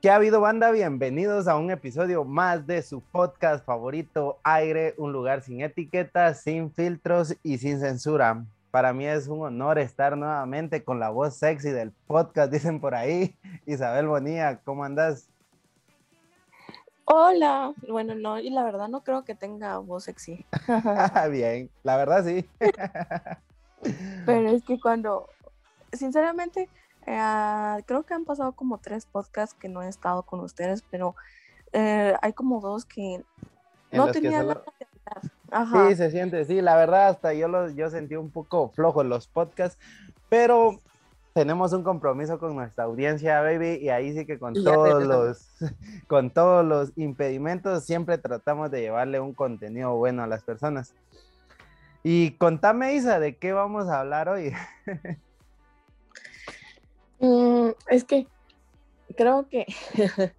¿Qué ha habido, banda? Bienvenidos a un episodio más de su podcast favorito, Aire, un lugar sin etiquetas, sin filtros y sin censura. Para mí es un honor estar nuevamente con la voz sexy del podcast, dicen por ahí. Isabel Bonilla, ¿cómo andas? Hola, bueno, no, y la verdad no creo que tenga voz sexy, Bien, la verdad sí. pero es que cuando, sinceramente, eh, creo que han pasado como tres podcasts que no he estado con ustedes, pero eh, hay como dos que En no los que tenía solo-. Ajá. Sí, se siente, sí, la verdad hasta yo, los, yo sentí un poco flojo los podcasts, pero tenemos un compromiso con nuestra audiencia, baby, y ahí sí que con Y todos los, con todos los impedimentos siempre tratamos de llevarle un contenido bueno a las personas. Y contame, Isa, ¿de qué vamos a hablar hoy? Mm, es que creo que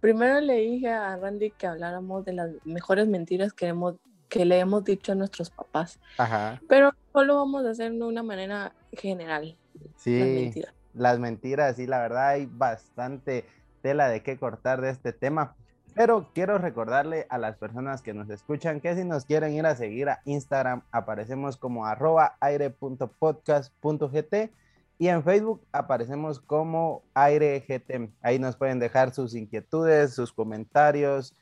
primero le dije a Randy que habláramos de las mejores mentiras que, hemos, que le hemos dicho a nuestros papás, Ajá, pero solo vamos a hacer de una manera general. Las sí, mentiras. las mentiras, sí, la verdad hay bastante tela de qué cortar de este tema. Pero quiero recordarle a las personas que nos escuchan que si nos quieren ir a seguir a Instagram, aparecemos como arroba aire.podcast.gt y en Facebook aparecemos como aireGT. Ahí nos pueden dejar sus inquietudes, sus comentarios,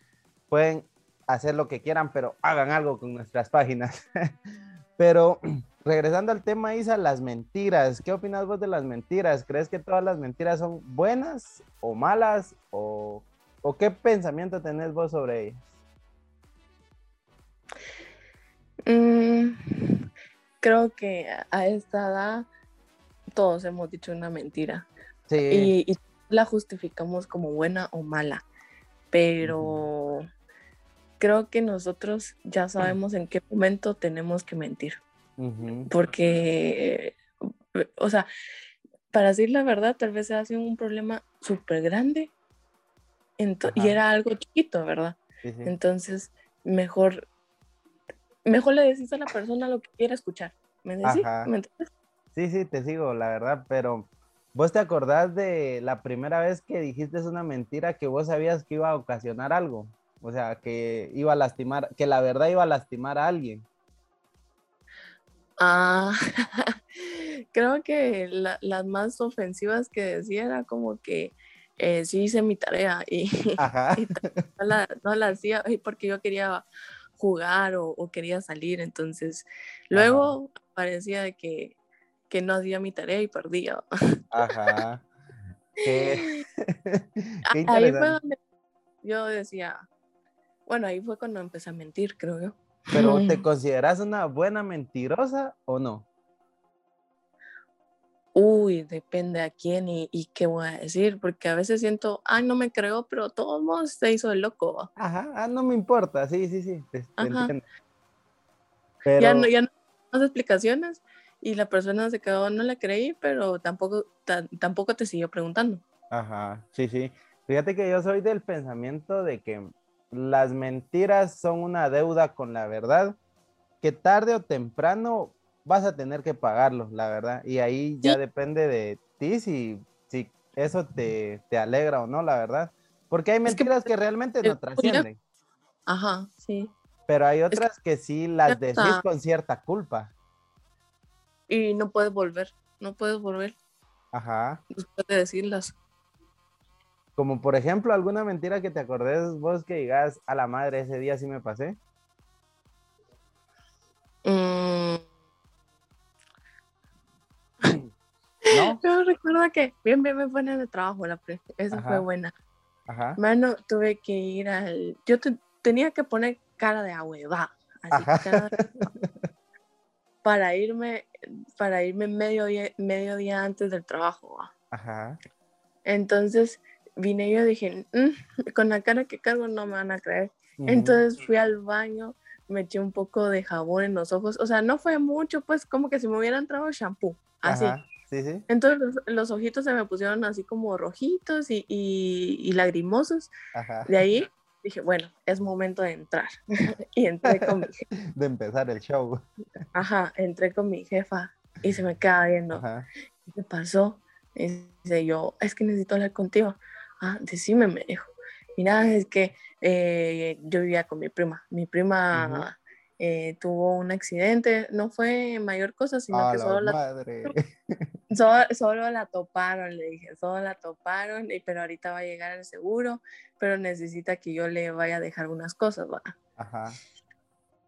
pueden hacer lo que quieran, pero hagan algo con nuestras páginas. pero regresando al tema, Isa, las mentiras. ¿Qué opinas vos de las mentiras? ¿Crees que todas las mentiras son buenas o malas? ¿O, o qué pensamiento tenés vos sobre ellas? Mm, creo que a esta edad todos hemos dicho una mentira Sí, y, y la justificamos como buena o mala, pero creo que nosotros ya sabemos en qué momento tenemos que mentir, porque, o sea, para decir la verdad, tal vez se hace un problema súper grande y era algo chiquito, ¿verdad? sí, sí. Entonces, mejor, mejor le decís a la persona lo que quiere escuchar. ¿Me decís? ¿Me entiendes? Sí, sí, te sigo, la verdad, pero ¿vos te acordás de la primera vez que dijiste una mentira que vos sabías que iba a ocasionar algo? O sea, que iba a lastimar, que la verdad iba a lastimar a alguien. Ah, creo que la- las más ofensivas que decía era como que eh, sí hice mi tarea y, Ajá. y no, la, no la hacía porque yo quería jugar o, o quería salir. Entonces, luego parecía de que, que no hacía mi tarea y perdía. Ajá. Qué, qué Ahí fue donde yo decía, bueno, ahí fue cuando empecé a mentir, creo yo. Pero ¿te consideras una buena mentirosa o no? Uy, depende a quién y, y qué voy a decir, porque a veces siento, ay, no me creo, pero de todos modos se hizo el loco. Ajá, ah, no me importa, sí, sí, sí, te, te entiendo. Pero, Ya no, ya no más explicaciones y la persona se quedó, no le creí, pero tampoco, ta- tampoco te siguió preguntando. ajá, sí, sí. Fíjate que yo soy del pensamiento de que las mentiras son una deuda con la verdad que tarde o temprano vas a tener que pagarlo, la verdad. Y ahí ya Sí. depende de ti si, si eso te, te alegra o no, la verdad. Porque hay Es que, mentiras que, realmente no trascienden, Ajá, sí. pero hay otras que sí las decís con cierta culpa. Y no puedes volver, no puedes volver Ajá. después de decirlas. Como por ejemplo, alguna mentira que te acordes vos que digas a la madre ese día sí me pasé. Mm, ¿No? Yo recuerdo que bien, bien me ponen de trabajo la pre. Esa fue buena. Ajá. Mano, tuve que ir al. Yo te- tenía que poner cara de ahueva. Así, cara de- para irme, para irme medio día, medio día antes del trabajo. ¿va? Ajá. Entonces vine yo y dije, "Mm, con la cara que cargo no me van a creer. Entonces fui al baño, me eché un poco de jabón en los ojos. O sea, no fue mucho, pues como que si me hubiera entrado shampoo. Así. Ajá. Sí, sí. Entonces los, los ojitos se me pusieron así como rojitos y, y, y lagrimosos. Ajá. De ahí dije, bueno, es momento de entrar. y entré con mi, je- De empezar el show. ajá, entré con mi jefa y se me queda viendo. Ajá. ¿Qué pasó? Y dice yo, es que necesito hablar contigo. Ah, decime, me dijo. Mira, es que eh, yo vivía con mi prima. Mi prima eh, tuvo un accidente, no fue mayor cosa, sino A que solo la madre. Solo, solo la toparon, le dije, solo la toparon, y- pero ahorita va a llegar el seguro, pero necesita que yo le vaya a dejar unas cosas, ¿va? Ajá.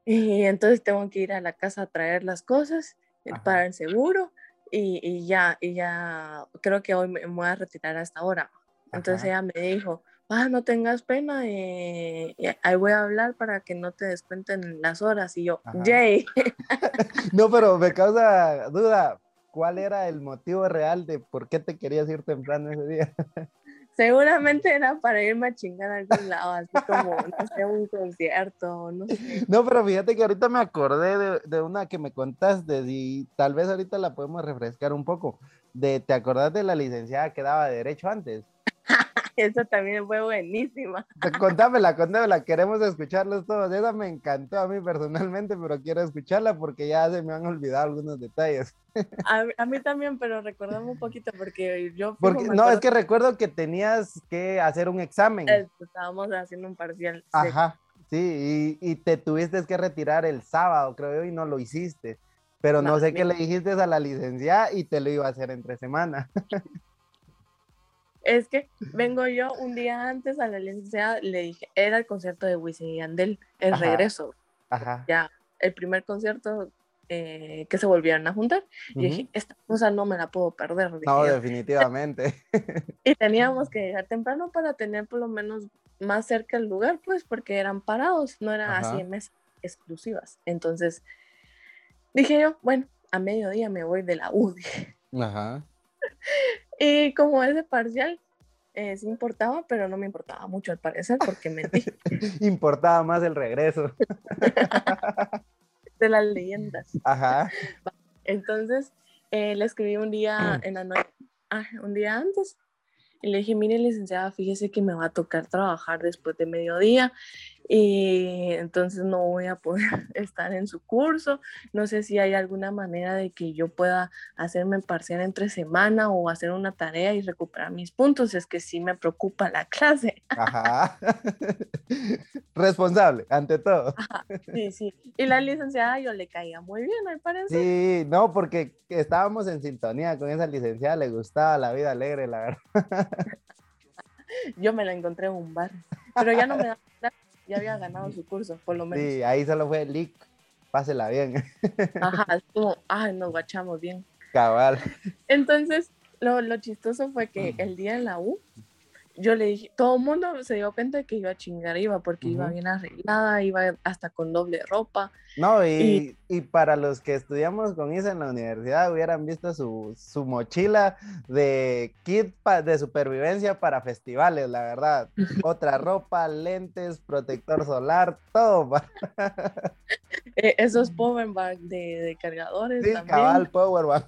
Y entonces tengo que ir a la casa a traer las cosas eh, Ajá. para el seguro, y, y ya, y ya, creo que hoy me, me voy a retirar hasta ahora. Entonces Ajá. ella me dijo, ah, no tengas pena, eh, y ahí voy a hablar para que no te descuenten las horas, y yo, Ajá. yay. No, pero me causa duda. ¿Cuál era el motivo real de por qué te querías ir temprano ese día? Seguramente era para irme a chingar a algún lado, así como, no sé, un concierto, no sé. No, pero fíjate que ahorita me acordé de, de una que me contaste y tal vez ahorita la podemos refrescar un poco. De, ¿Te acordás de la licenciada que daba derecho antes? Esa también fue buenísima. Contámela, contámela, queremos escucharlos todos. Esa me encantó a mí personalmente, pero quiero escucharla porque ya se me han olvidado algunos detalles. A, a mí también, pero recordame un poquito porque yo... Porque, no, es que recuerdo que tenías que hacer un examen. Estábamos haciendo un parcial. Ajá, sí, y, y te tuviste que retirar el sábado, creo yo, y no lo hiciste. Pero no No, sé qué le dijiste a la licenciada y te lo iba a hacer entre semana. Es que vengo yo un día antes a la licenciada, le dije, era el concierto de Wisin y Yandel, el Ajá. regreso, Ajá. ya, el primer concierto eh, que se volvieron a juntar. Y dije, esta cosa no me la puedo perder. No, definitivamente. Y teníamos que llegar temprano para tener por lo menos más cerca el lugar, pues, porque eran parados, no eran Ajá. así en mesas exclusivas. Entonces, dije yo, bueno, a mediodía me voy de la U. Ajá. Y como ese parcial eh, sí importaba, pero no me importaba mucho al parecer, porque mentí Importaba más el regreso. de las leyendas. Ajá. Entonces, eh, le escribí un día en la noche, ah, un día antes, y le dije, mire, licenciada, fíjese que me va a tocar trabajar después de mediodía y entonces no voy a poder estar en su curso. No sé si hay alguna manera de que yo pueda hacerme parcial entre semana o hacer una tarea y recuperar mis puntos. Es que sí me preocupa la clase. Ajá. Responsable, ante todo. Sí, sí. Y la licenciada yo le caía muy bien, al parecer. Sí, no, porque estábamos en sintonía con esa licenciada, le gustaba la vida alegre, la verdad. Yo me la encontré en un bar, pero ya no me da ya había ganado su curso, por lo menos. Sí, ahí solo fue leak. Pásela bien. Ajá, es como, ay, nos guachamos bien. Cabal. Entonces, lo, lo chistoso fue que el día en la U, yo le dije, todo el mundo se dio cuenta de que iba a chingar, iba porque iba bien arreglada, iba hasta con doble ropa. No, y, Y- y para los que estudiamos con Isa en la universidad, hubieran visto su, su mochila de kit pa- de supervivencia para festivales, la verdad. Otra ropa, lentes, protector solar, todo. Eh, esos power bank de, de cargadores Sí, también. cabal, Powerbank.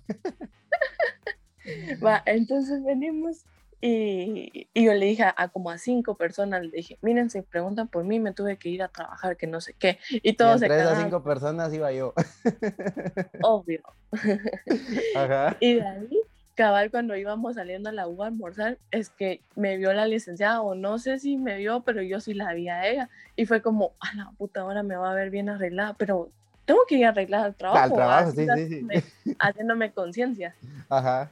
Va, entonces venimos Y, y yo le dije a, a como a cinco personas, le dije, miren, si preguntan por mí, me tuve que ir a trabajar, que no sé qué. Y Y todos se entre esas quedaban, cinco personas iba yo. obvio. Ajá. Y de ahí, cabal, cuando íbamos saliendo a la U a almorzar, es que me vio la licenciada, o no sé si me vio, pero yo sí la vi a ella. Y fue como, a la puta ahora me va a ver bien arreglada, pero tengo que ir arreglada al trabajo. Al trabajo, sí, sí, sí. Haciéndome conciencia. Ajá.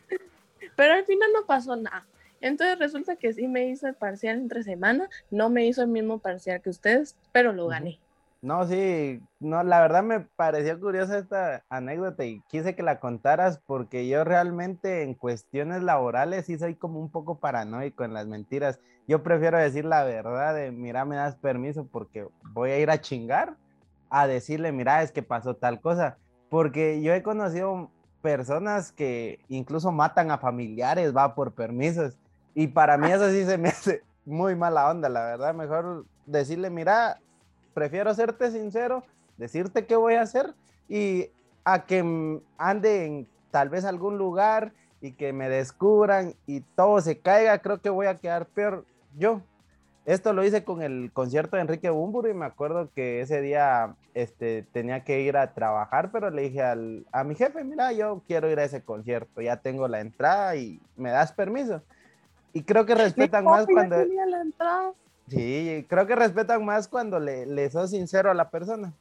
Pero al final no pasó nada. Entonces resulta que sí me hizo el parcial entre semana, no me hizo el mismo parcial que ustedes, pero lo gané. No, sí, no, la verdad me pareció curiosa esta anécdota y quise que la contaras porque yo realmente en cuestiones laborales sí soy como un poco paranoico en las mentiras. Yo prefiero decir la verdad de, mira, me das permiso porque voy a ir a chingar, a decirle, mira, es que pasó tal cosa. Porque yo he conocido personas que incluso matan a familiares, va, por permisos. Y para mí eso sí se me hace muy mala onda, la verdad. Mejor decirle, mira, prefiero serte sincero, decirte qué voy a hacer y a que ande en tal vez algún lugar y que me descubran y todo se caiga, creo que voy a quedar peor yo. Esto lo hice con el concierto de Enrique Bumburo y me acuerdo que ese día este, tenía que ir a trabajar, pero le dije al, a mi jefe, mira, yo quiero ir a ese concierto, ya tengo la entrada y me das permiso. Y creo que respetan más cuando... Sí, creo que respetan más cuando le, le sos sincero a la persona.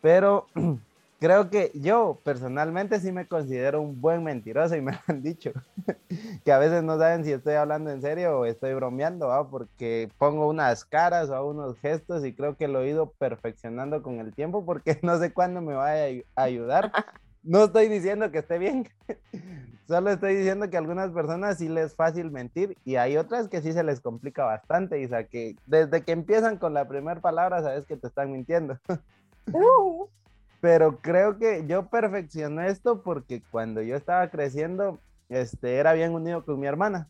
Pero creo que yo personalmente sí me considero un buen mentiroso y me lo han dicho. que a veces no saben si estoy hablando en serio o estoy bromeando, ¿va? porque pongo unas caras o unos gestos y creo que lo he ido perfeccionando con el tiempo porque no sé cuándo me va a ay- ayudar. No estoy diciendo que esté bien, solo estoy diciendo que a algunas personas sí les es fácil mentir y hay otras que sí se les complica bastante, Isa, que desde que empiezan con la primera palabra sabes que te están mintiendo. Uh, Pero creo que yo perfeccioné esto porque cuando yo estaba creciendo, este, era bien unido con mi hermana.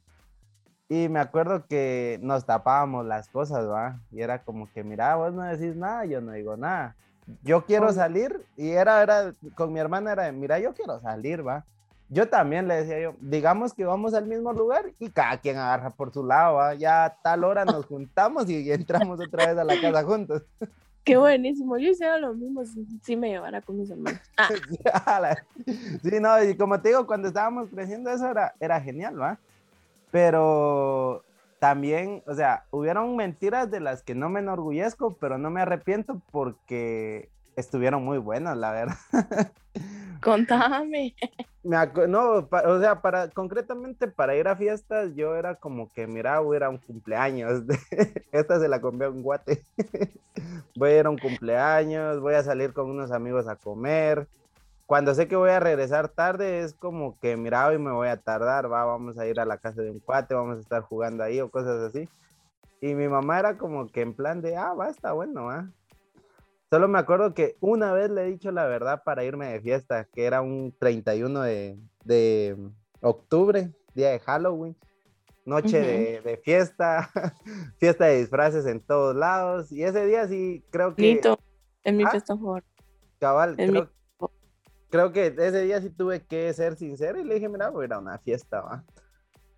Y me acuerdo que nos tapábamos las cosas, ¿va? Y era como que, mira, vos no decís nada, yo no digo nada. Yo quiero salir y era, era, con mi hermana era, mira, yo quiero salir, ¿va? Yo también le decía yo, digamos que vamos al mismo lugar y cada quien agarra por su lado, ¿va? Ya a tal hora nos juntamos y entramos otra vez a la casa juntos. qué buenísimo. Yo hiciera lo mismo si, si me llevara con mis hermanos. Ah. Sí, no, y como te digo, cuando estábamos creciendo eso era, era genial, ¿va? Pero también, o sea, hubieron mentiras de las que no me enorgullezco, pero no me arrepiento porque estuvieron muy buenas, la verdad. contame. Me no, o sea, para, concretamente para ir a fiestas, yo era como que, mira, voy a ir a un cumpleaños. Esta se la a un guate. voy a ir a un cumpleaños, voy a salir con unos amigos a comer. Cuando sé que voy a regresar tarde, es como que, mira, hoy me voy a tardar, va, vamos a ir a la casa de un cuate, vamos a estar jugando ahí o cosas así. Y mi mamá era como que en plan de, ah, va, está bueno, va. Solo me acuerdo que una vez le he dicho la verdad para irme de fiesta, que era un 31 de, de octubre, día de Halloween, noche de, de fiesta, fiesta de disfraces en todos lados. Y ese día sí creo que, en mi Ah. fiesta favor. cabal, en mi- creo, creo que ese día sí tuve que ser sincero y le dije, mira, voy a ir a una fiesta, va.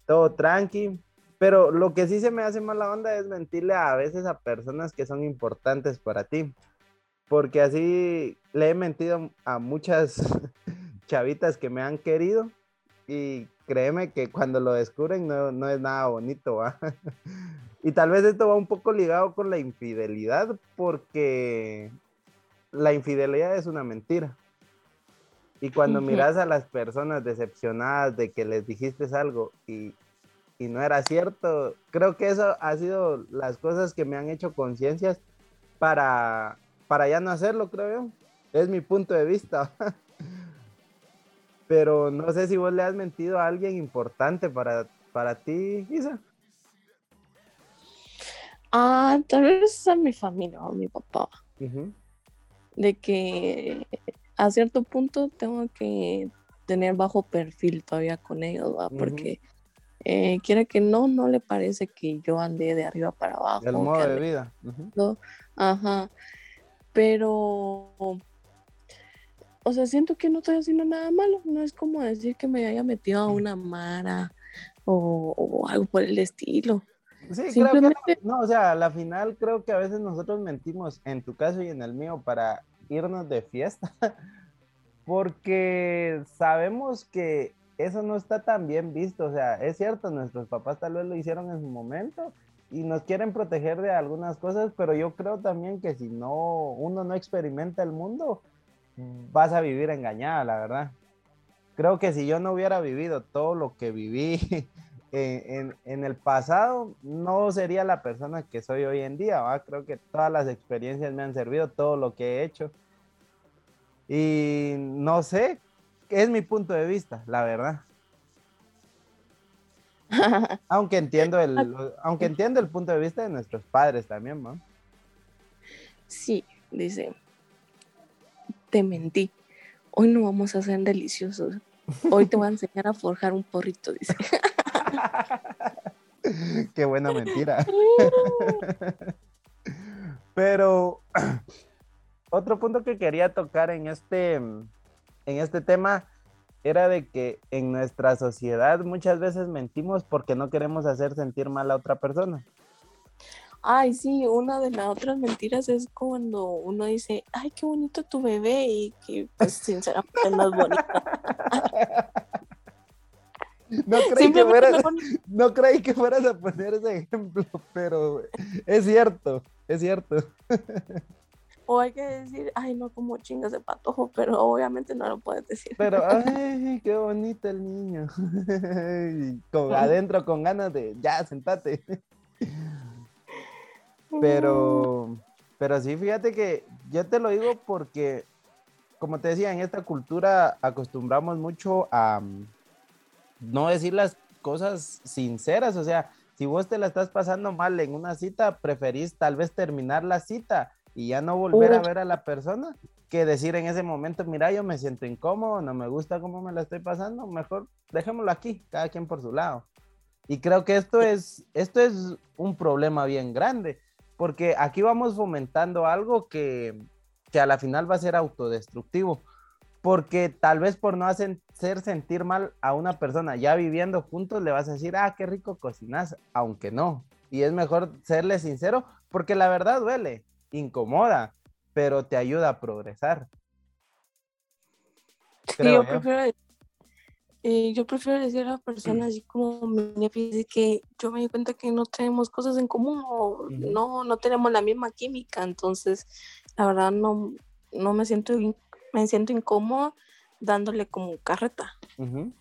Todo tranqui. Pero lo que sí se me hace mala onda es mentirle a veces a personas que son importantes para ti. Porque así le he mentido a muchas chavitas que me han querido y créeme que cuando lo descubren no, no es nada bonito. Y tal vez esto va un poco ligado con la infidelidad porque la infidelidad es una mentira. Y cuando miras a las personas decepcionadas de que les dijiste algo y, y no era cierto, creo que eso ha sido las cosas que me han hecho conciencias para, para ya no hacerlo, creo yo. Es mi punto de vista. Pero no sé si vos le has mentido a alguien importante para, para ti, Isa. Ah, tal vez a mi familia o a mi papá. De que a cierto punto tengo que tener bajo perfil todavía con ellos. Porque eh, quiera que no, no le parece que yo ande de arriba para abajo. El modo de vida. Ajá. Pero, o sea, siento que no estoy haciendo nada malo. No es como decir que me haya metido a una mara o, o algo por el estilo. Sí, creo que Simplemente- no, no, o sea, a la final creo que a veces nosotros mentimos, en tu caso y en el mío, para irnos de fiesta, porque sabemos que eso no está tan bien visto, o sea, es cierto, nuestros papás tal vez lo hicieron en su momento y nos quieren proteger de algunas cosas, pero yo creo también que si no, uno no experimenta el mundo, vas a vivir engañada, la verdad. Creo que si yo no hubiera vivido todo lo que viví en, en- en el pasado, no sería la persona que soy hoy en día, ¿va? Creo que todas las experiencias me han servido, todo lo que he hecho. Y no sé, es mi punto de vista, la verdad. Aunque entiendo el, aunque entiendo el punto de vista de nuestros padres también, ¿no? Sí, dice, te mentí. Hoy no vamos a ser deliciosos. Hoy te voy a enseñar a forjar un porrito, dice. Qué buena mentira. Pero otro punto que quería tocar en este, en este tema era de que en nuestra sociedad muchas veces mentimos porque no queremos hacer sentir mal a otra persona. Ay, sí, una de las otras mentiras es cuando uno dice, ay, qué bonito tu bebé y que pues sinceramente no es bonito. No creí, que fueras, no creí que fueras a poner ese ejemplo, pero es cierto, es cierto. O hay que decir, ay, no, como chingas de patojo, pero obviamente no lo puedes decir. Pero, ay, qué bonito el niño. Con adentro con ganas de, ya, sentate. Pero, pero sí, fíjate que yo te lo digo porque, como te decía, en esta cultura acostumbramos mucho a mm, no decir las cosas sinceras. O sea, si vos te la estás pasando mal en una cita, preferís tal vez terminar la cita y ya no volver a ver a la persona que decir en ese momento, mira, yo me siento incómodo, no me gusta cómo me la estoy pasando, mejor dejémoslo aquí, cada quien por su lado. Y creo que esto es, esto es un problema bien grande, porque aquí vamos fomentando algo que, que a la final va a ser autodestructivo, porque tal vez por no hacer sentir mal a una persona ya viviendo juntos, le vas a decir, ah, qué rico cocinas, aunque no. Y es mejor serle sincero, porque la verdad duele, incomoda, pero te ayuda a progresar. Sí, yo prefiero, eh, yo prefiero decir a la persona así como, que yo me di cuenta que no tenemos cosas en común o Ujú. no, no tenemos la misma química, entonces la verdad no, no me siento, me siento incómoda dándole como carreta. Ujú.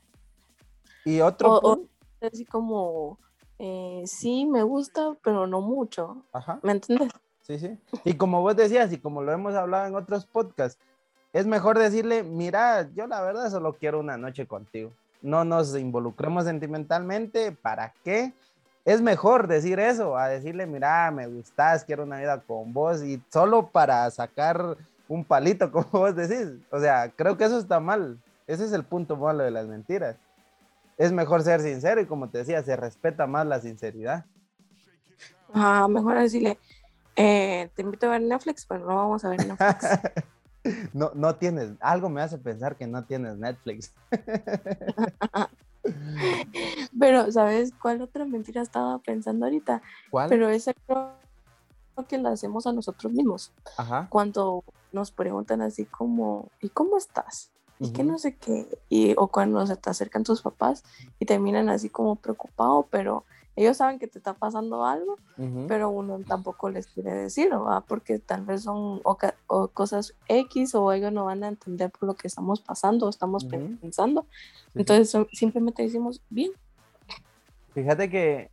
Y otro O- o- Así como, eh, sí, me gusta, pero no mucho, Ajá. ¿me entiendes? Sí, sí. Y como vos decías, y como lo hemos hablado en otros podcasts, es mejor decirle, mira, yo la verdad solo quiero una noche contigo. No nos involucremos sentimentalmente, ¿para qué? Es mejor decir eso, a decirle, mira, me gustas, quiero una vida con vos, y solo para sacar un palito, como vos decís. O sea, creo que eso está mal. Ese es el punto malo de las mentiras. Es mejor ser sincero y como te decía, se respeta más la sinceridad. Ah, mejor decirle, eh, te invito a ver Netflix, pero no vamos a ver Netflix. No, no tienes, algo me hace pensar que no tienes Netflix. Pero, ¿sabes cuál otra mentira estaba pensando ahorita? ¿Cuál? Pero esa creo que la hacemos a nosotros mismos. Ajá. Cuando nos preguntan así como, ¿y cómo estás? Y que no sé qué. Y, o cuando se te acercan tus papás y terminan así como preocupado, pero ellos saben que te está pasando algo, Ujú. pero uno tampoco les quiere decir, ¿verdad? Porque tal vez son oca- o cosas X o ellos no van a entender por lo que estamos pasando o estamos Ujú. pensando. Sí, sí. Entonces simplemente decimos, bien. Fíjate que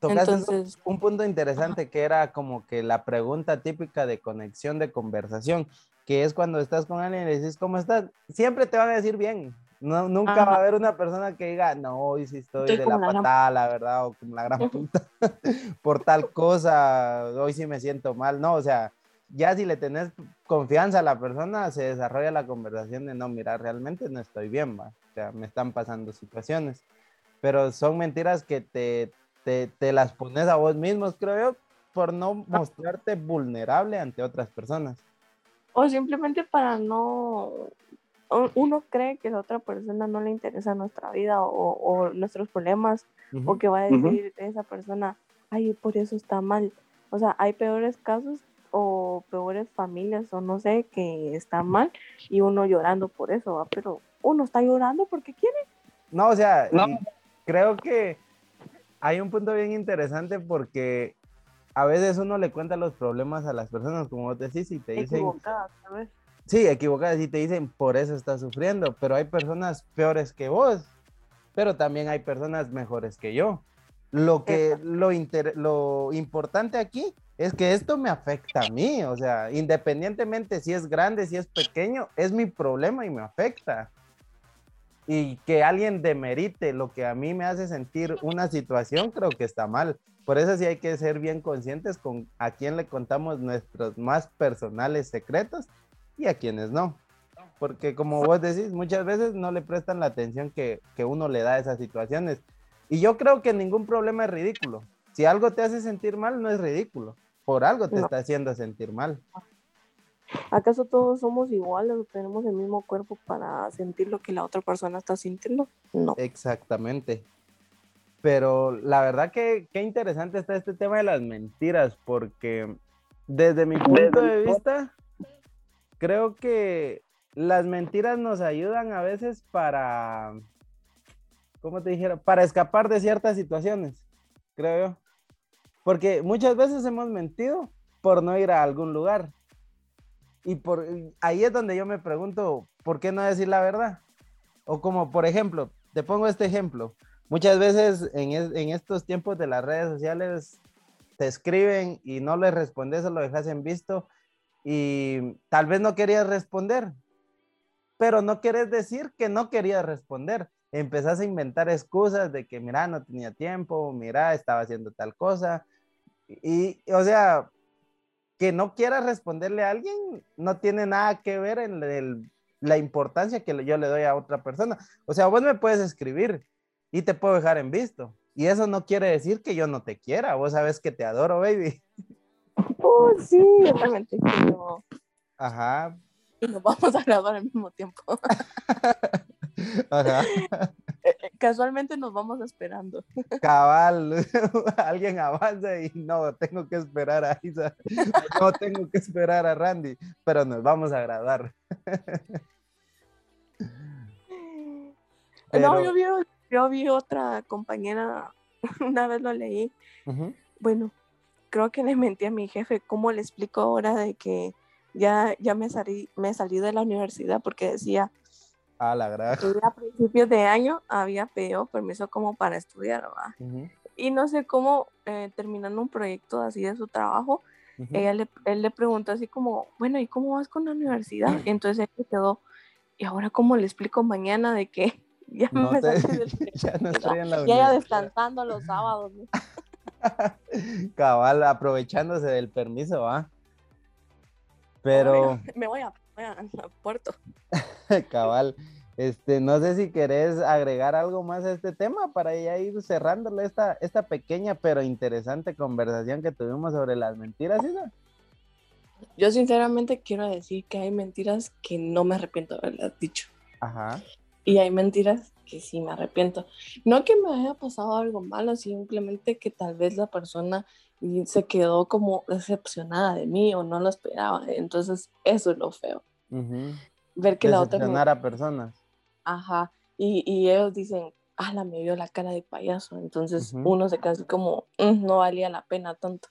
tocaste Entonces, un punto interesante que era como que la pregunta típica de conexión de conversación, que es cuando estás con alguien y le dices, ¿cómo estás? Siempre te van a decir bien. No, nunca va Ajá. a haber una persona que diga, no, hoy sí estoy, Estoy de la la gran- patada, la verdad, o como la gran puta, por tal cosa, hoy sí me siento mal. No, o sea, ya si le tenés confianza a la persona, se desarrolla la conversación de no, mira, realmente no estoy bien, va. O sea, me están pasando situaciones. Pero son mentiras que te, te, te las pones a vos mismos, creo yo, por no mostrarte vulnerable ante otras personas. o simplemente para no, uno cree que la otra persona no le interesa nuestra vida o, o nuestros problemas o que va a decir esa persona, ay, por eso está mal. O sea, hay peores casos o peores familias o no sé que están mal y uno llorando por eso, ¿va? pero uno está llorando porque quiere. No, o sea, No. y creo que hay un punto bien interesante porque a veces uno le cuenta los problemas a las personas, como vos decís, y te dicen, Equivocada, ¿sabes? Sí, equivocadas, y te dicen, por eso estás sufriendo, pero hay personas peores que vos, pero también hay personas mejores que yo. Lo que, lo, inter- lo importante aquí es que esto me afecta a mí, o sea, independientemente si es grande, si es pequeño, es mi problema y me afecta. Y que alguien demerite lo que a mí me hace sentir una situación, creo que está mal. Por eso sí hay que ser bien conscientes con a quién le contamos nuestros más personales secretos y a quienes no. Porque como vos decís, muchas veces no le prestan la atención que, que uno le da a esas situaciones. Y yo creo que ningún problema es ridículo. Si algo te hace sentir mal, no es ridículo. Por algo te No. está haciendo sentir mal. ¿Acaso todos somos iguales o tenemos el mismo cuerpo para sentir lo que la otra persona está sintiendo? No. Exactamente. Pero la verdad que qué interesante está este tema de las mentiras, porque desde mi punto de vista, creo que las mentiras nos ayudan a veces para, ¿cómo te dijera? Para escapar de ciertas situaciones, creo yo. Porque muchas veces hemos mentido por no ir a algún lugar. Y por ahí es donde yo me pregunto, ¿por qué no decir la verdad? O como, por ejemplo, te pongo este ejemplo. Muchas veces en, en estos tiempos de las redes sociales te escriben y no les respondes o lo dejas en visto y tal vez no querías responder, pero no quieres decir que no querías responder. Empezás a inventar excusas de que, mira, no tenía tiempo, mira, estaba haciendo tal cosa. Y, y, o sea, que no quieras responderle a alguien no tiene nada que ver en el- la importancia que yo le doy a otra persona. O sea, vos me puedes escribir y te puedo dejar en visto. Y eso no quiere decir que yo no te quiera. Vos sabes que te adoro, baby. Oh, sí, yo también te quiero. Ajá, Y nos vamos a graduar al mismo tiempo. ajá. Eh, eh, Casualmente nos vamos esperando. Cabal, alguien avanza y no, tengo que esperar a Isa. No tengo que esperar a Randy, pero nos vamos a graduar. No, Pero- yo vi, yo vi otra compañera, una vez lo leí. Bueno, creo que le mentí a mi jefe. ¿Cómo le explico ahora de que ya, ya me, salí, me salí de la universidad? Porque decía A la gran. a principios de año había pedido permiso como para estudiar, ¿verdad? Ujú, Y no sé cómo, eh, terminando un proyecto así de su trabajo, ujú. ella le, él le preguntó así como, bueno, ¿y cómo vas con la universidad? Y entonces él quedó, ¿y ahora cómo le explico mañana de que ya No me te- salí del ya no estoy en la universidad. descansando los sábados. ¿no? Cabal, aprovechándose del permiso, ¿va? Pero, me voy a, voy a, a Puerto. cabal, este, no sé si querés agregar algo más a este tema para ya ir cerrándole esta, esta pequeña pero interesante conversación que tuvimos sobre las mentiras, Isa. Yo sinceramente quiero decir que hay mentiras que no me arrepiento de haberlas dicho. Ajá. Y hay mentiras que sí me arrepiento. No que me haya pasado algo malo, simplemente que tal vez la persona se quedó como decepcionada de mí o no lo esperaba. Entonces, eso es lo feo. Ver que la otra... Decepcionar a personas. Ajá. Y, y ellos dicen, ah, la me vio la cara de payaso. Entonces, uno se queda así como, "Mm, no valía la pena tanto.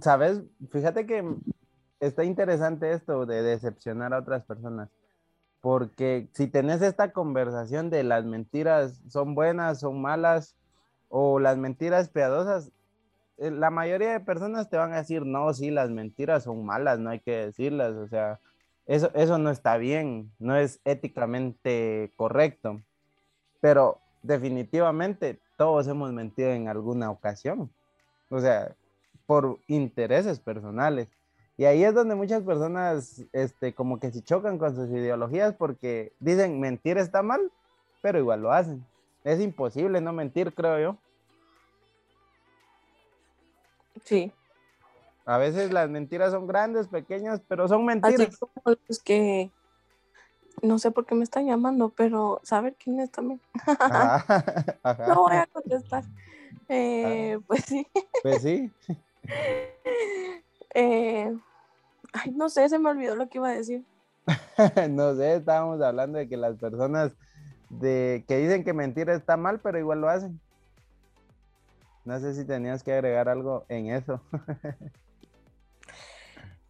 Sabes, fíjate que está interesante esto de decepcionar a otras personas, porque si tenés esta conversación de las mentiras son buenas, son malas, o las mentiras piadosas, eh, la mayoría de personas te van a decir, no, sí, las mentiras son malas, no hay que decirlas, o sea, eso, eso no está bien, no es éticamente correcto, pero definitivamente todos hemos mentido en alguna ocasión, o sea, por intereses personales. Y ahí es donde muchas personas, este, como que se chocan con sus ideologías porque dicen mentir está mal, pero igual lo hacen. Es imposible no mentir, creo yo. Sí. A veces las mentiras son grandes, pequeñas, pero son Así mentiras. como los que no sé por qué me están llamando, pero saber quién es también. Ajá, ajá. No voy a contestar. Eh, Pues sí. Pues sí. Eh, ay, no sé, se me olvidó lo que iba a decir. no sé, estábamos hablando de que las personas de que dicen que mentir está mal, pero igual lo hacen. No sé si tenías que agregar algo en eso.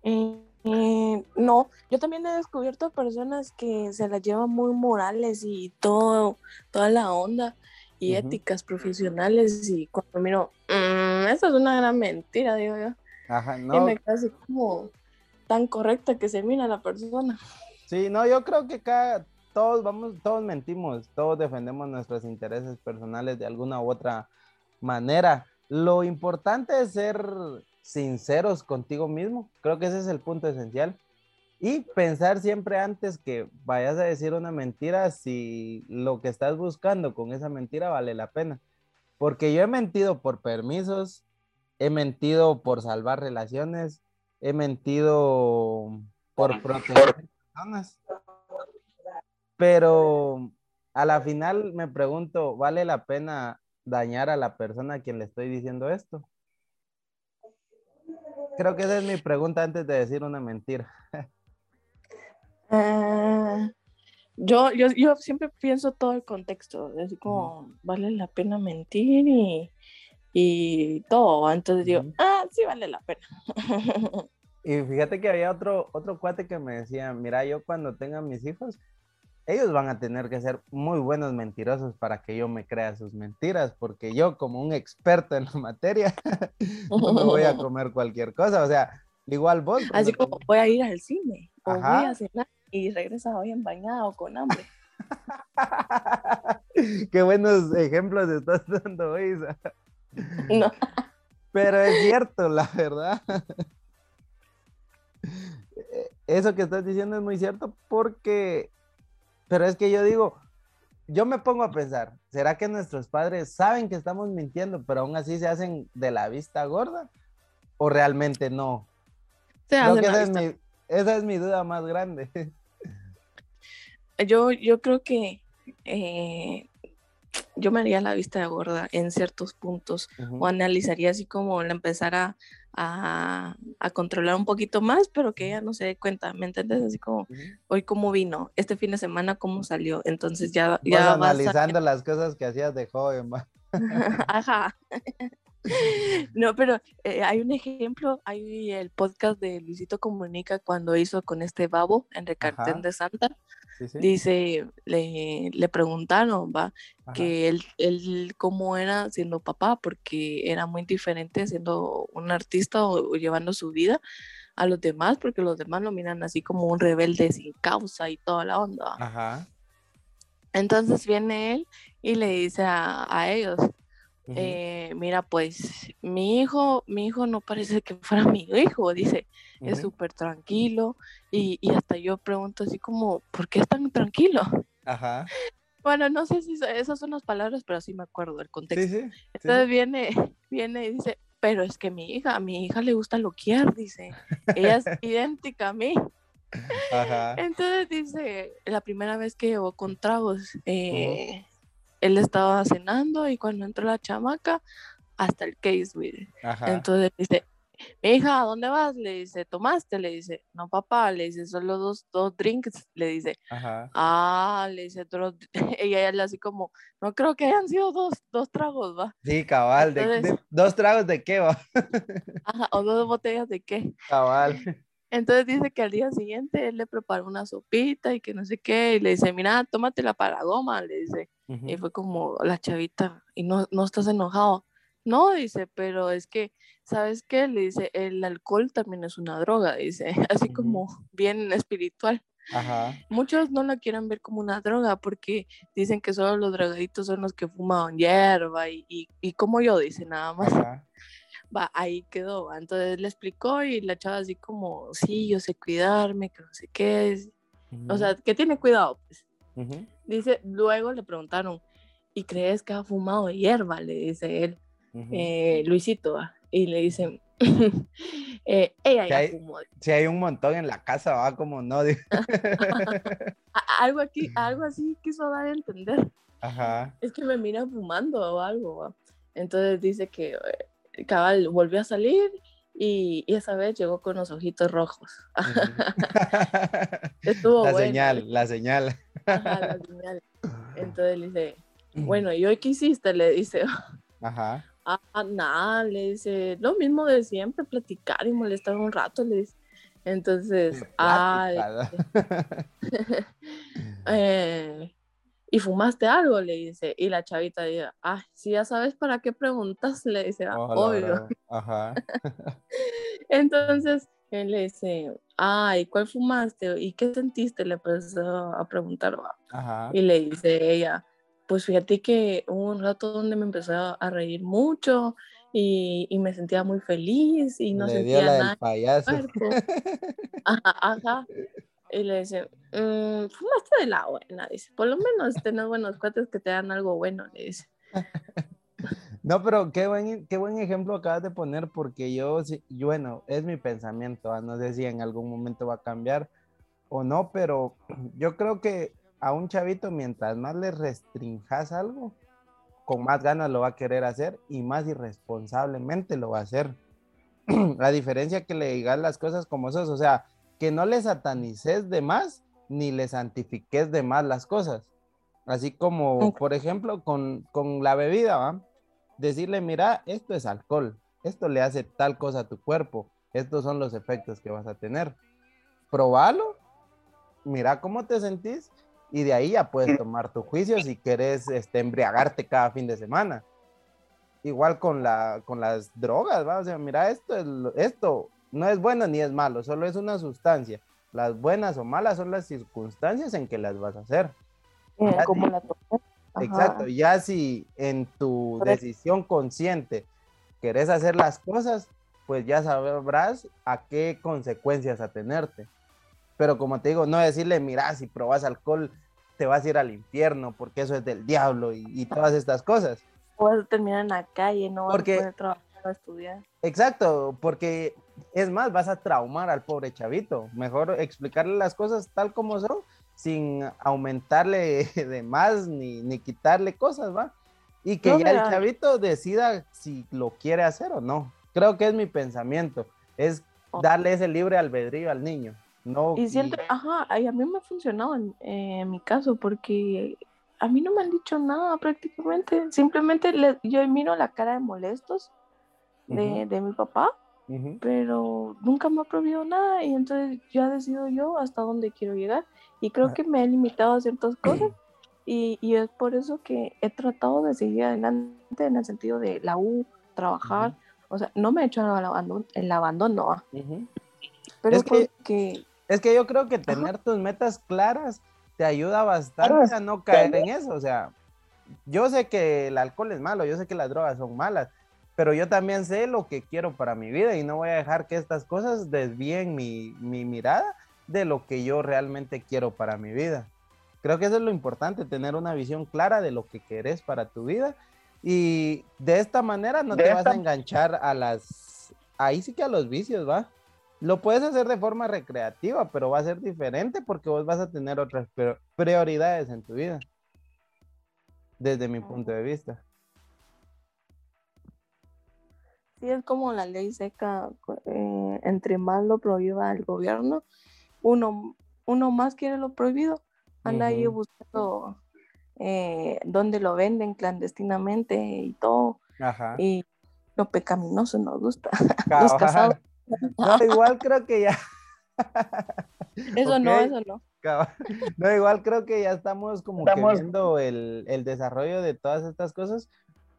Eh, eh, no, yo también he descubierto personas que se las llevan muy morales y todo, toda la onda y éticas profesionales y cuando miro, "Mm, eso es una gran mentira, digo yo. Ajá, Y no. me quedo así como tan correcta que se mira la persona. Sí, no, yo creo que cada, todos vamos, todos mentimos, todos defendemos nuestros intereses personales de alguna u otra manera. Lo importante es ser sinceros contigo mismo. Creo que ese es el punto esencial. Y pensar siempre antes que vayas a decir una mentira si lo que estás buscando con esa mentira vale la pena. Porque yo he mentido por permisos, he mentido por salvar relaciones, he mentido por proteger personas. Pero a la final me pregunto, ¿vale la pena dañar a la persona a quien le estoy diciendo esto? Creo que esa es mi pregunta antes de decir una mentira. Ah, yo, yo, yo siempre pienso todo el contexto, así como vale la pena mentir y, y todo. Entonces digo, Ujú. ah, sí vale la pena. Y fíjate que había otro, otro cuate que me decía, mira, yo cuando tenga mis hijos, ellos van a tener que ser muy buenos mentirosos para que yo me crea sus mentiras, porque yo como un experto en la materia, no me voy a comer cualquier cosa. O sea, igual vos. Así como voy a ir al cine o voy Ajá. a cenar y regresa bien bañado con hambre. Qué buenos ejemplos estás dando hoy, Isa. No. Pero es cierto, la verdad. Eso que estás diciendo es muy cierto porque, pero es que yo digo, yo me pongo a pensar, ¿será que nuestros padres saben que estamos mintiendo, pero aún así se hacen de la vista gorda? ¿O realmente no? Se Creo hacen que la esa es, vista. mi, esa es mi duda más grande. Yo, yo creo que eh, yo me haría la vista de gorda en ciertos puntos o analizaría así como la empezara a, a controlar un poquito más, pero que ella no se dé cuenta, ¿me entiendes? Así como hoy cómo vino, este fin de semana cómo salió, entonces ya, ya vas a- analizando las cosas que hacías de joven. Ajá. No, pero eh, hay un ejemplo, hay el podcast de Luisito Comunica cuando hizo con este babo en Recartén de Santa, Sí, sí. dice, le, le preguntaron, va, Ajá. que él, él cómo era siendo papá, porque era muy diferente siendo un artista o, o llevando su vida a los demás, porque los demás lo miran así como un rebelde sin causa y toda la onda. Ajá. Entonces viene él y le dice a, a ellos, Eh, mira, pues mi hijo, mi hijo no parece que fuera mi hijo, dice, es súper tranquilo y, y hasta yo pregunto así como, ¿por qué es tan tranquilo? Ajá. Bueno, no sé si esas son las palabras, pero sí me acuerdo del contexto. sí. sí, Entonces viene, viene y dice, pero es que mi hija, a mi hija le gusta loquear, dice, ella es idéntica a mí. Ajá. Entonces dice, la primera vez que llegó con tragos, eh, él estaba cenando y cuando entró la chamaca, hasta el case. Ajá. Entonces dice, mi hija, ¿a dónde vas? Le dice, ¿tomaste? Le dice, no, papá, le dice, solo dos, dos drinks, le dice, Ajá. ah, le dice, dos- ella ella así como, no creo que hayan sido dos, dos tragos, va, Sí, cabal. de- de- dos tragos de qué va? Ajá, o dos botellas de qué. Cabal. Entonces dice que al día siguiente él le preparó una sopita y que no sé qué, y le dice, mira, tómatela para la goma, le dice. Y Ujú. fue como la chavita, y no, no estás enojado. No, dice, pero es que, ¿sabes qué? Le dice, el alcohol también es una droga, dice, así como bien espiritual. Ajá. Muchos no la quieren ver como una droga porque dicen que solo los drogaditos son los que fuman hierba y, y, y como yo, dice nada más. Ajá. Va, ahí quedó. va. Entonces le explicó y la chava así como, sí, yo sé cuidarme, que no sé qué es. O sea, que tiene cuidado, pues. Ujú. Dice, luego le preguntaron, ¿y crees que ha fumado hierba? Le dice él, Ujú. eh, Luisito, va. y le dicen, eh, ella ya hay- fumó. Si hay un montón en la casa, va como no. algo aquí, algo así quiso dar a entender. Ajá. Es que me mira fumando o algo. ¿va? Entonces dice que eh, cabal volvió a salir y, y esa vez llegó con los ojitos rojos. Estuvo la bueno. señal, la señal. Ajá, la señal. Entonces le dice, bueno, ¿y hoy qué hiciste? Le dice, Ajá. ah, nada, le dice, lo mismo de siempre, platicar y molestar un rato, le dice. Entonces, ah, eh, ¿y fumaste algo? Le dice. Y la chavita dice, ah, si ya sabes para qué preguntas, le dice, "Ah, obvio. Ajá. Entonces, él le dice, ay, ¿cuál fumaste? ¿Y qué sentiste? Le empezó a preguntar, ¿va? Ajá. Y le dice ella, pues fíjate que hubo un rato donde me empezó a reír mucho y, y me sentía muy feliz y no Le sentía dio la nada del payaso. en el cuerpo. Ajá, ajá. Y le dice, "Mm, fumaste de la buena, dice, por lo menos tenés buenos cuates que te dan algo bueno, le dice. No, pero qué buen, qué buen ejemplo acabas de poner, porque yo, bueno, es mi pensamiento, ah, no sé si en algún momento va a cambiar o no, pero yo creo que a un chavito, mientras más le restrinjas algo, con más ganas lo va a querer hacer y más irresponsablemente lo va a hacer. La diferencia que le digas las cosas como sos, o sea, que no le satanices de más ni le santifiques de más las cosas. Así como, por ejemplo, con, con la bebida, ¿va? Decirle, mira, esto es alcohol, esto le hace tal cosa a tu cuerpo, estos son los efectos que vas a tener. Probalo, mira cómo te sentís y de ahí ya puedes tomar tu juicio si querés este, embriagarte cada fin de semana. Igual con, la, con las drogas, ¿va? O sea, mira, esto, es, esto no es bueno ni es malo, solo es una sustancia. Las buenas o malas son las circunstancias en que las vas a hacer. Ya como la. Exacto, ya si en tu decisión consciente querés hacer las cosas, pues ya sabrás a qué consecuencias atenerte. Pero como te digo, no decirle, mira, si probas alcohol te vas a ir al infierno porque eso es del diablo y, y todas estas cosas. O vas a terminar en la calle, no vas Porque- a poder trabajar o estudiar. Exacto, porque es más, vas a traumar al pobre chavito. Mejor explicarle las cosas tal como son, sin aumentarle de más ni, ni quitarle cosas, ¿va? Y que No, ya el chavito decida si lo quiere hacer o no. Creo que es mi pensamiento, es Oh. darle ese libre albedrío al niño. No, Y siento, ajá, y a mí me ha funcionado en, en mi caso porque a mí no me han dicho nada prácticamente. Simplemente le- yo miro la cara de molestos de, de mi papá, Ujú. pero nunca me ha prohibido nada y entonces ya decido yo hasta dónde quiero llegar. Y creo Ah. que me he limitado a ciertas cosas y, y es por eso que he tratado de seguir adelante en el sentido de la U, trabajar. O sea, no me he hecho el abandono, el abandono ah, Ujú. pero Es que- Es que yo creo que tener tus metas claras te ayuda bastante a no caer en eso. O sea, yo sé que el alcohol es malo, yo sé que las drogas son malas, pero yo también sé lo que quiero para mi vida y no voy a dejar que estas cosas desvíen mi, mi mirada de lo que yo realmente quiero para mi vida. Creo que eso es lo importante, tener una visión clara de lo que querés para tu vida y de esta manera no te vas a enganchar a las, ahí sí que a los vicios, ¿va? Lo puedes hacer de forma recreativa, pero va a ser diferente porque vos vas a tener otras prior- prioridades en tu vida. Desde mi punto de vista. Sí, es como la ley seca, eh, entre más lo prohíba el gobierno, uno, uno más quiere lo prohibido, anda ahí buscando eh, dónde lo venden clandestinamente y todo, Ajá. y lo pecaminoso nos gusta. Casados. No, igual creo que ya. Eso no, eso no. No, igual creo que ya estamos como que Estamos- viendo el, el desarrollo de todas estas cosas,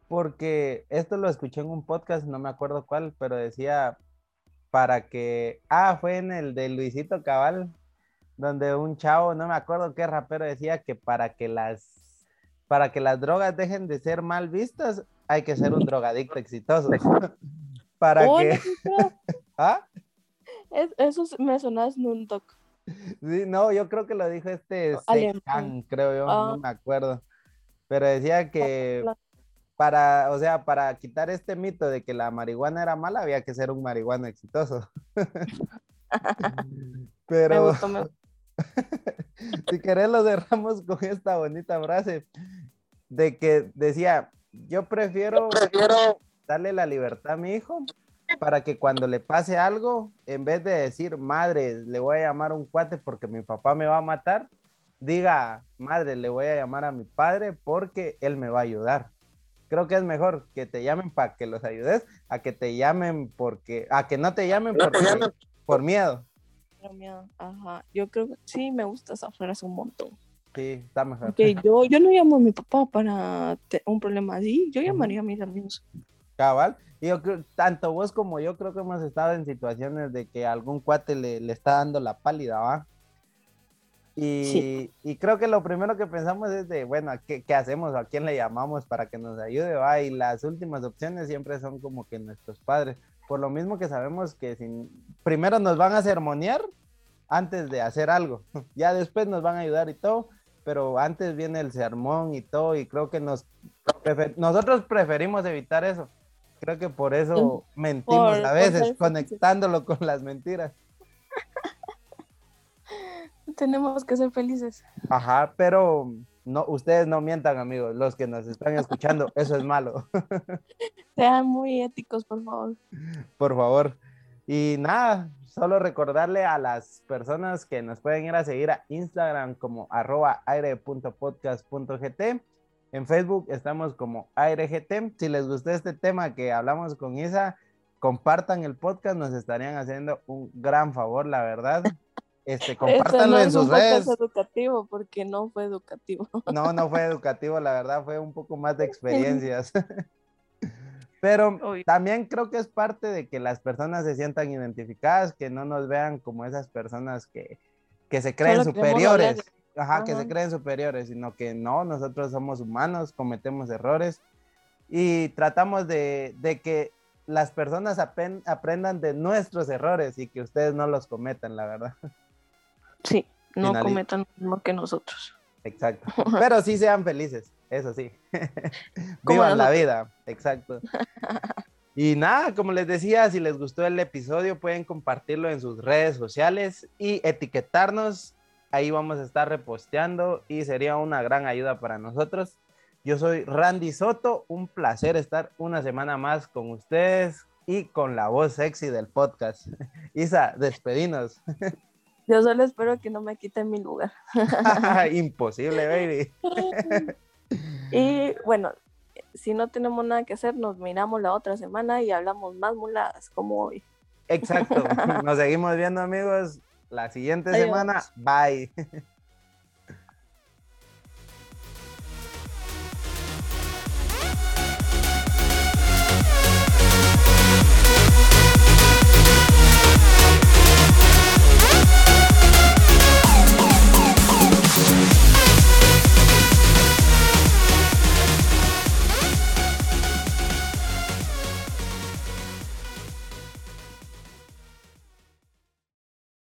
porque esto lo escuché en un podcast, no me acuerdo cuál, pero decía para que. Ah, fue en el de Luisito Cabal, donde un chavo, no me acuerdo qué rapero decía que para que las para que las drogas dejen de ser mal vistas, hay que ser un drogadicto exitoso. para Oh, que. ¿Ah? es- eso me sonaba un toque. Sí, no, yo creo que lo dijo este. Sekan, creo yo, Ah. no me acuerdo. Pero decía que la- para, o sea, para quitar este mito de que la marihuana era mala, había que ser un marihuano exitoso. Me Pero, gustó, me- si querés lo cerramos con esta bonita frase de que decía, yo prefiero, darle la libertad a mi hijo para que cuando le pase algo, en vez de decir, madre, le voy a llamar a un cuate porque mi papá me va a matar, diga, madre, le voy a llamar a mi padre porque él me va a ayudar. Creo que es mejor que te llamen para que los ayudes a que te llamen porque, a que no te llamen porque, por miedo. Por miedo, Ajá, yo creo que sí me gusta esa frase un montón. Sí, está mejor. Porque yo, yo no llamo a mi papá para un problema así, yo llamaría a mis amigos. Cabal. Y yo creo, tanto vos como yo creo que hemos estado en situaciones de que algún cuate le, le está dando la pálida, ¿va? Y, Sí. y creo que lo primero que pensamos es de, bueno, ¿qué, qué hacemos? ¿A quién le llamamos para que nos ayude? ¿va? Y las últimas opciones siempre son como que nuestros padres. Por lo mismo que sabemos que sin, primero nos van a sermonear antes de hacer algo. Ya después nos van a ayudar y todo, pero antes viene el sermón y todo, y creo que nos prefer- nosotros preferimos evitar eso. Creo que por eso mentimos Por- a veces, conectándolo con las mentiras. Tenemos que ser felices. Ajá, pero no, ustedes no mientan, amigos, los que nos están escuchando, eso es malo, Sean muy éticos, por favor. por favor. Y nada, solo recordarle a las personas que nos pueden ir a seguir a Instagram como arroba aire.podcast.gt. En Facebook estamos como AireGT. Si les gustó este tema que hablamos con Isa, compartan el podcast, nos estarían haciendo un gran favor, la verdad. Este, compártanlo no en sus redes. educativo porque no fue educativo. No, no fue educativo, la verdad, fue un poco más de experiencias. Pero también creo que es parte de que las personas se sientan identificadas, que no nos vean como esas personas que, que se creen Solo superiores. Ajá, que se Ajá. creen superiores, sino que no, nosotros somos humanos, cometemos errores y tratamos de, de que las personas aprendan de nuestros errores y que ustedes no los cometan, la verdad. Sí, no Finali- cometan lo mismo que nosotros. Exacto. Pero sí sean felices, eso sí. Vivan la vida, exacto. Y nada, como les decía, si les gustó el episodio, pueden compartirlo en sus redes sociales y etiquetarnos. Ahí vamos a estar reposteando y sería una gran ayuda para nosotros. Yo soy Randy Soto, un placer estar una semana más con ustedes y con la voz sexy del podcast. Isa, despedinos. Yo solo espero que no me quiten mi lugar. Imposible, baby. Y bueno, si no tenemos nada que hacer, nos miramos la otra semana y hablamos más muladas como hoy. Exacto. Nos seguimos viendo, amigos. La siguiente Adiós. semana. Bye.